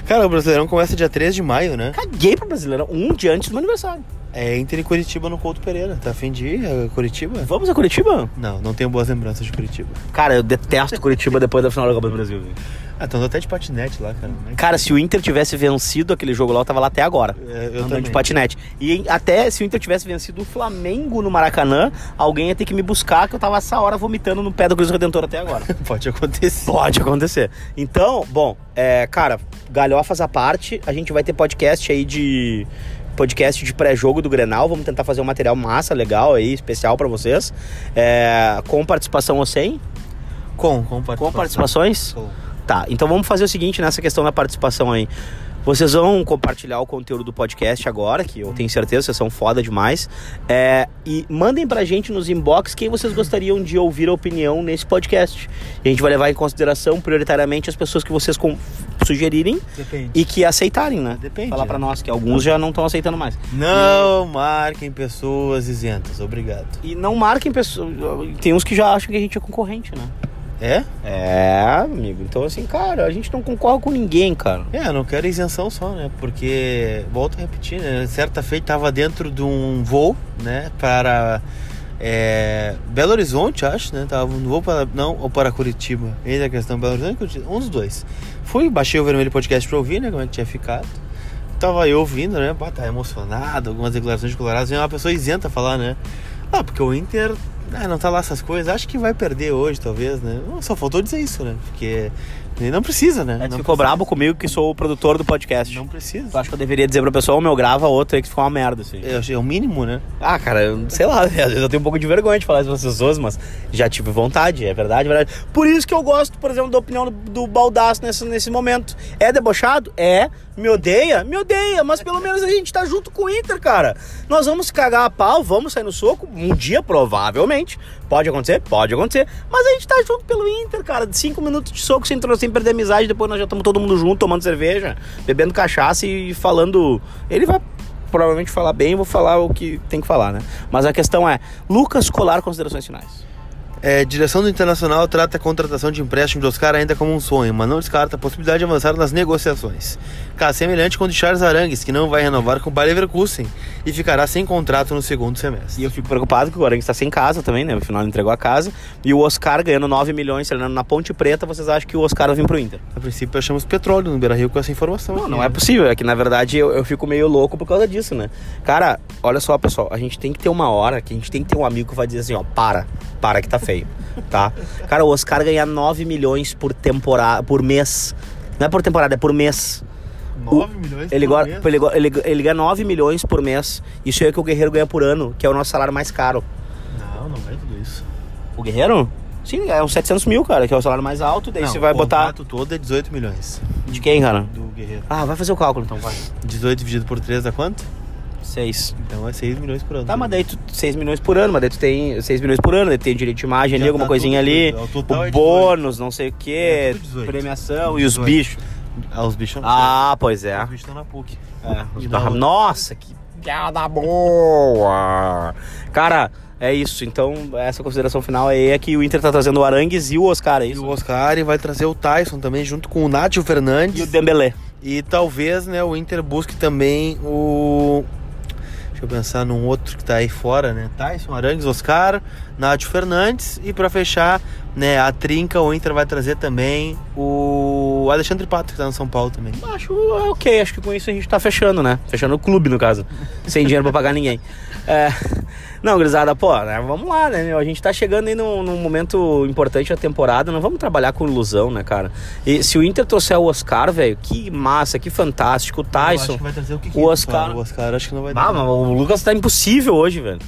Cara, o Brasileirão começa dia 3 de maio, né? Caguei pro Brasileirão, um dia antes do meu aniversário. É Inter e Curitiba no Couto Pereira. Tá afim de ir a Curitiba? Vamos a Curitiba? Não, não tenho boas lembranças de Curitiba. Cara, eu detesto Curitiba depois da final da Copa do Brasil. velho. Ah, então até de patinete lá, cara. Né? Cara, se o Inter tivesse vencido aquele jogo lá, eu tava lá até agora. É, eu andando também. de patinete. E até se o Inter tivesse vencido o Flamengo no Maracanã, alguém ia ter que me buscar, que eu tava essa hora vomitando no pé do Cruz Redentor até agora. Pode acontecer. Pode acontecer. Então, bom, é, cara, galhofas à parte, a gente vai ter podcast aí de. Podcast de pré-jogo do Grenal. Vamos tentar fazer um material massa, legal aí, especial pra vocês. É, com participação ou sem? Com, com participação. Com participações? Com. Tá, então vamos fazer o seguinte nessa questão da participação aí. Vocês vão compartilhar o conteúdo do podcast agora, que eu tenho certeza vocês são foda demais. É, e mandem pra gente nos inbox quem vocês gostariam de ouvir a opinião nesse podcast. E a gente vai levar em consideração prioritariamente as pessoas que vocês sugerirem Depende. e que aceitarem, né? Depende, Falar pra nós, que alguns já não estão aceitando mais. Não marquem pessoas isentas. Obrigado. E não marquem pessoas. Tem uns que já acham que a gente é concorrente, né? É? É, amigo. Então, assim, cara, a gente não concorre com ninguém, cara. É, não quero isenção só, né? Porque, volto a repetir, né? Certa feita tava dentro de um voo, né? Para é, Belo Horizonte, acho, né? Tava no voo para. Não, ou para Curitiba. Eis a questão, Belo Horizonte, um dos dois. Fui, baixei o Vermelho Podcast pra ouvir, né? Como é que tinha ficado. Tava eu ouvindo, né? Bah, tá emocionado, algumas declarações de colorados. Vem uma pessoa isenta falar, né? Ah, porque o Inter ah, não tá lá essas coisas. Acho que vai perder hoje, talvez, né? Só faltou dizer isso, né? Porque não precisa, né? É, não ficou precisa. brabo comigo que sou o produtor do podcast. Não precisa. Tu acha que eu deveria dizer pra pessoa, ô meu, grava outro aí que ficou uma merda, assim. Achei- É o mínimo, né? Ah, cara, eu sei lá, às vezes eu tenho um pouco de vergonha de falar isso para as pessoas, mas já tive vontade, é verdade, é verdade. Por isso que eu gosto, por exemplo, da opinião do, do Baldaço nesse, nesse momento. É debochado? É. Me odeia? Me odeia, mas pelo menos a gente tá junto com o Inter, cara. Nós vamos cagar a pau, vamos sair no soco, um dia provavelmente. Pode acontecer? Pode acontecer. Mas a gente tá junto pelo Inter, cara. Cinco minutos de soco sem, sem perder amizade, depois nós já estamos todo mundo junto, tomando cerveja, bebendo cachaça e falando. Ele vai provavelmente falar bem, vou falar o que tem que falar, né? Mas a questão é, Lucas Colar, considerações finais. É, direção do Internacional trata a contratação de empréstimo de Oscar ainda como um sonho, mas não descarta a possibilidade de avançar nas negociações. Caso semelhante com o de Charles Arangues, que não vai renovar com o Bayer Leverkusen e ficará sem contrato no segundo semestre. E eu fico preocupado que o Arangues está sem casa também, né? No final ele entregou a casa. E o Oscar ganhando 9 milhões, treinando na Ponte Preta, vocês acham que o Oscar vai vir pro Inter? A princípio achamos petróleo no Beira-Rio com essa informação. Não, aqui, não né? é possível. É que na verdade eu, eu fico meio louco por causa disso, né? Cara, olha só, pessoal. A gente tem que ter uma hora que a gente tem que ter um amigo que vai dizer assim, ó, para, para que tá feio, tá? Cara, o Oscar ganhar 9 milhões por temporada, por mês. Não é por temporada, é por mês. 9 milhões Ele, por go- mês? ele, ele, ele ganha 9 milhões por mês. Isso é o que o Guerreiro ganha por ano, que é o nosso salário mais caro. Não, não vai tudo isso. O Guerreiro? Sim, é uns 700 mil, cara, que é o salário mais alto. Daí Não, você vai o botar. contrato todo é 18 milhões De quem, cara? do Guerreiro. Ah, vai fazer o cálculo então, vai. 18 dividido por 3 dá quanto? 6. Então é 6 milhões por ano. Tá, mas daí tu 6 milhões por ano, mas daí tu tem 6 milhões por ano, daí tem direito de imagem ali, Já alguma tá coisinha tudo ali, doido. O total o é 18. bônus, não sei o que, É tudo 18. premiação e os 18. bichos. Ah, os bichos Ah, pois é. Os bichos estão na PUC. É, os E da? Nossa, que piada boa! Cara, é isso. Então, essa consideração final aí é que o Inter tá trazendo o Arangues e o Oscar, é E isso? o Oscar e vai trazer o Tyson também, junto com o Nátio Fernandes. E o Dembélé. E talvez, né, o Inter busque também o. Deixa eu pensar num outro que tá aí fora, né? Tyson, Arangues, Oscar, Nátio Fernandes. E pra fechar, né, a trinca, o Inter vai trazer também o Alexandre Pato, que tá no São Paulo também. Acho ok, acho que com isso a gente tá fechando, né? Fechando o clube, no caso. Sem dinheiro pra pagar ninguém. É, Não, Grisada, pô, né, vamos lá, né, meu? A gente tá chegando aí num, num momento importante da temporada, não vamos trabalhar com ilusão, né, cara? E se o Inter trouxer o Oscar, velho, que massa, que fantástico. O Eu acho Tyson. que vai trazer o que o Oscar- O Oscar acho que não vai Ah, dar. mas o Lucas tá impossível hoje, velho.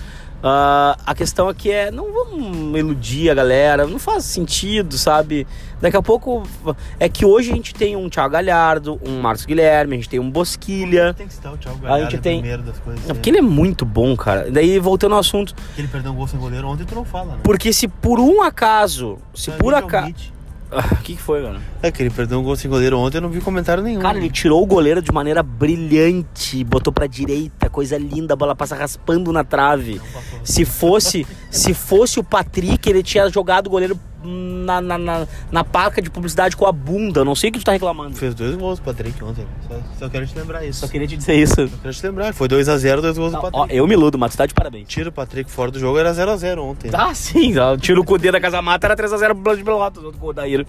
Ah, a questão aqui é, não vamos iludir a galera, não faz sentido, sabe? Daqui a pouco. É que hoje a gente tem um Thiago Galhardo, um Marcos Guilherme, a gente tem um Bosquilha. Tem que citar o Thiago A Galhardo gente tem- primeiro das coisas. É né? porque ele é muito bom, cara. Daí, voltando ao assunto, Que ele perdeu um gol sem goleiro ontem, tu não fala, né? porque se por um acaso. Se Pra por mim, é o que, que foi, cara? É que ele perdeu um gol sem goleiro ontem, eu não vi comentário nenhum. Cara, ele tirou o goleiro de maneira brilhante, botou pra direita, coisa linda, a bola passa raspando na trave. Se fosse, se fosse o Patrick, ele tinha jogado o goleiro na, na, na, na placa de publicidade com a bunda. Não sei o que tu tá reclamando. Fez dois gols o Patrick ontem. Só, só quero te lembrar isso. Só queria te dizer isso. Só quero te lembrar. Foi 2x0, dois gols Não, do ó, Patrick. eu me iludo, mas tu tá de parabéns. Tira o Patrick fora do jogo, era 0x0 ontem. Ah, sim. Tira o Cudê da Casa Mata, era 3x0 pro Brasil de Pelotas, outro gol da Ira.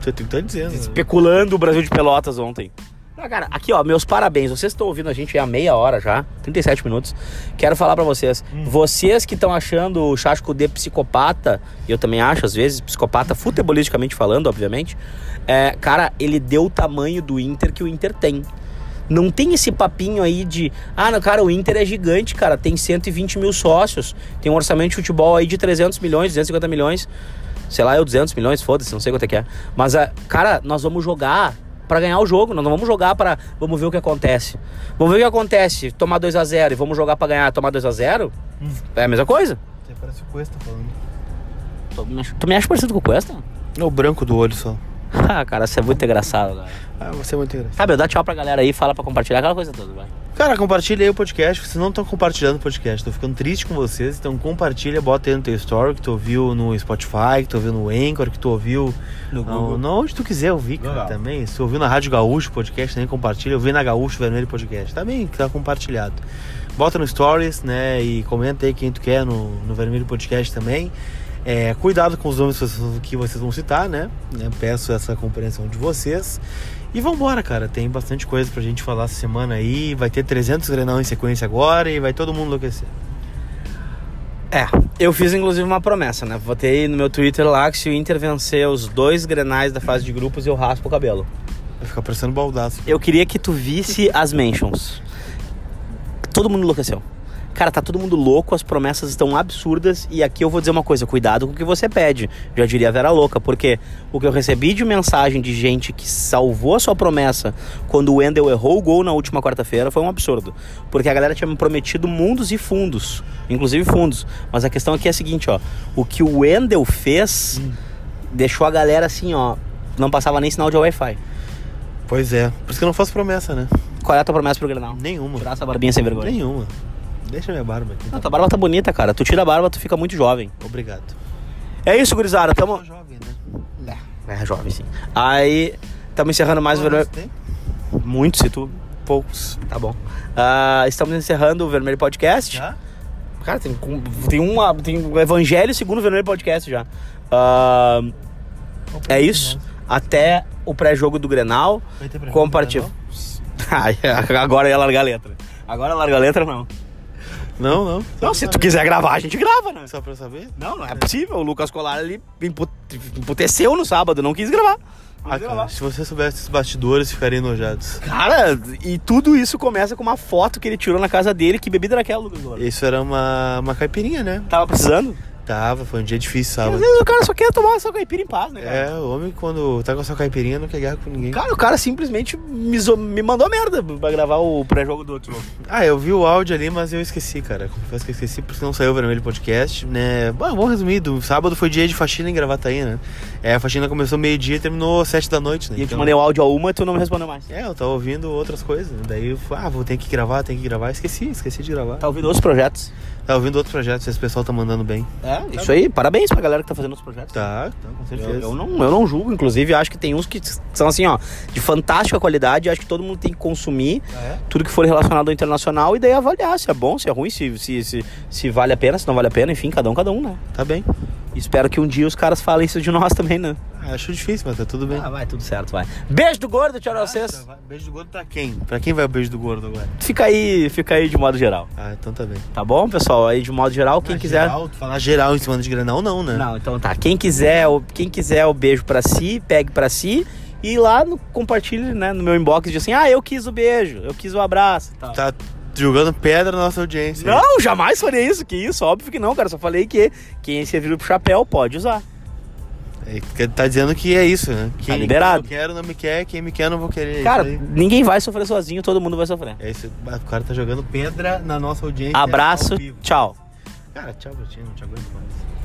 Você tem que tá dizendo. né? Especulando o Brasil de Pelotas ontem. Ah, cara, aqui ó, meus parabéns. Vocês estão ouvindo a gente há meia hora já, 37 minutos. Quero falar pra vocês. Vocês que estão achando o Chacho Cudê psicopata, e eu também acho, às vezes, psicopata futebolisticamente falando, obviamente. É, cara, ele deu o tamanho do Inter que o Inter tem. Não tem esse papinho aí de, ah, não, cara, o Inter é gigante, cara, tem 120 mil sócios, tem um orçamento de futebol aí de 300 milhões, 250 milhões, sei lá, eu 200 milhões, foda-se, não sei quanto é que é. Mas, ah, cara, nós vamos jogar pra ganhar o jogo, nós não vamos jogar pra, vamos ver o que acontece. Vamos ver o que acontece, tomar 2 a 0 e vamos jogar pra ganhar, tomar 2 a 0 Hum. é a mesma coisa. Você parece o Cuesta falando. Tu me acha- Tu me acha parecido com o Cuesta? É o branco do olho só. Ah, cara, você é muito engraçado, cara. Ah, você é muito engraçado. Sabe, dá tchau pra galera aí, fala pra compartilhar aquela coisa toda, vai. Cara, compartilha aí o podcast. Vocês não estão compartilhando o podcast. Tô ficando triste com vocês. Então compartilha, bota aí no teu story que tu ouviu no Spotify, que tu ouviu no Anchor, que tu ouviu No no, no- onde tu quiser ouvir, cara, Legal. também. Se ouviu na Rádio Gaúcho podcast, também compartilha. Eu vi na Gaúcho Vermelho Podcast. Também que tá compartilhado. Bota no Stories, né? E comenta aí quem tu quer no, no Vermelho Podcast também. É, cuidado com os nomes que vocês- vão citar, né? Peço essa compreensão de vocês. E vambora, cara. Tem bastante coisa pra gente falar essa semana aí. Vai ter 300 Grenal em sequência agora e vai todo mundo enlouquecer. É, eu fiz inclusive uma promessa, né? Botei no meu Twitter lá que se o Inter vencer os dois grenais da fase de grupos, eu raspo o cabelo. Vai ficar parecendo baldaço. Eu queria que tu visse as mentions. Todo mundo enlouqueceu. Cara, tá todo mundo louco, as promessas estão absurdas. E aqui eu vou dizer uma coisa: cuidado com o que você pede. Já diria a Vera Louca, porque o que eu recebi de mensagem de gente que salvou a sua promessa quando o Wendel errou o gol na última quarta-feira foi um absurdo. Porque a galera tinha me prometido mundos e fundos, inclusive fundos. Mas a questão aqui é a seguinte: ó, o que o Wendel fez deixou a galera assim, ó, não passava nem sinal de Wi-Fi. Pois é. Por isso que eu não faço promessa, né? Qual é a tua promessa pro Grenal? Nenhuma. Tirar essa barbinha sem vergonha. Nenhuma. Deixa minha barba aqui. Não, tua barba tá bonita, cara. Tu tira a barba, tu fica muito jovem. Obrigado. É isso, gurizada. Tamo. Sou jovem, né? É, jovem, sim. Aí, estamos encerrando mais o Vermelho. Muitos, se tu. Poucos. Tá bom. Ah, estamos encerrando o Vermelho Podcast. Já? Cara, tem, tem, uma, tem um Evangelho segundo o Vermelho Podcast já. Ah, é isso. Até o pré-jogo do Grenal. Compartilha. Agora ia largar a letra. Agora larga a letra, não. Não, não. Não, se tu quiser gravar, a gente grava, né? Só pra eu saber? Não, não é possível. O Lucas Colar ele empu- emputeceu no sábado, não quis gravar. Não Ah, quis cara, gravar. se você soubesse os bastidores, ficariam enojados. Cara, e tudo isso começa com uma foto que ele tirou na casa dele. Que bebida era aquela, Lucas Colar? Isso era uma, uma caipirinha, né? Tava precisando? Tava, foi um dia difícil, Às sábado. vezes o cara só quer tomar sua caipira em paz, né, cara? É, o homem quando tá com a sua caipirinha não quer guerra com ninguém. Cara, o cara simplesmente me, me mandou merda pra gravar o pré-jogo do outro jogo. Ah, eu vi o áudio ali, mas eu esqueci, cara. Confesso que eu esqueci porque não saiu o Vermelho Podcast, né? Bom, vamos resumir. do Sábado foi dia de faxina em Gravataí, né? É, a faxina começou meio-dia e terminou sete da noite, né? E eu te Então- mandei o áudio a uma e tu não me respondeu mais. É, eu tava ouvindo outras coisas. né? Daí eu falei, ah, vou ter que gravar, tem que gravar. Esqueci, esqueci de gravar. Tá ouvindo outros projetos. Tá ouvindo outros projetos, esse pessoal tá mandando bem. É, isso aí. Parabéns pra galera que tá fazendo outros projetos. Tá, tá, com certeza. Eu, eu não, eu não julgo, inclusive, acho que tem uns que são assim, ó, de fantástica qualidade. Acho que todo mundo tem que consumir Ah, é? tudo que for relacionado ao internacional e daí avaliar se é bom, se é ruim, se, se, se, se vale a pena, se não vale a pena, enfim, cada um, cada um, né? Tá bem. Espero que um dia os caras falem isso de nós também, né? Ah, acho difícil, mas tá tudo bem. Ah, vai, tudo certo, vai. Beijo do gordo, tchau pra vocês. vai. Beijo do gordo pra quem? Pra quem vai o beijo do gordo agora? Fica aí, fica aí de modo geral. Ah, então tá bem. Tá bom, pessoal? Aí de modo geral, quem Ah, quiser. Geral, falar geral em cima de granal, não, né? Não, então tá. Quem quiser, o- quem quiser o beijo pra si, pegue pra si e lá no, compartilhe, né, no meu inbox diz assim: "Ah, eu quis o beijo, eu quis o abraço", e tal. Tá jogando pedra na nossa audiência. Não, jamais faria isso. Que isso? Óbvio que não, cara. Só falei que quem serviu pro chapéu pode usar. É, tá dizendo que é isso, né? Quem, Tá liberado. Quem eu quero não me quer, quem me quer não vou querer. Cara, ninguém vai sofrer sozinho, todo mundo vai sofrer. É isso, o cara tá jogando pedra na nossa audiência. Abraço, tchau. Cara, tchau pra ti, não te aguento mais.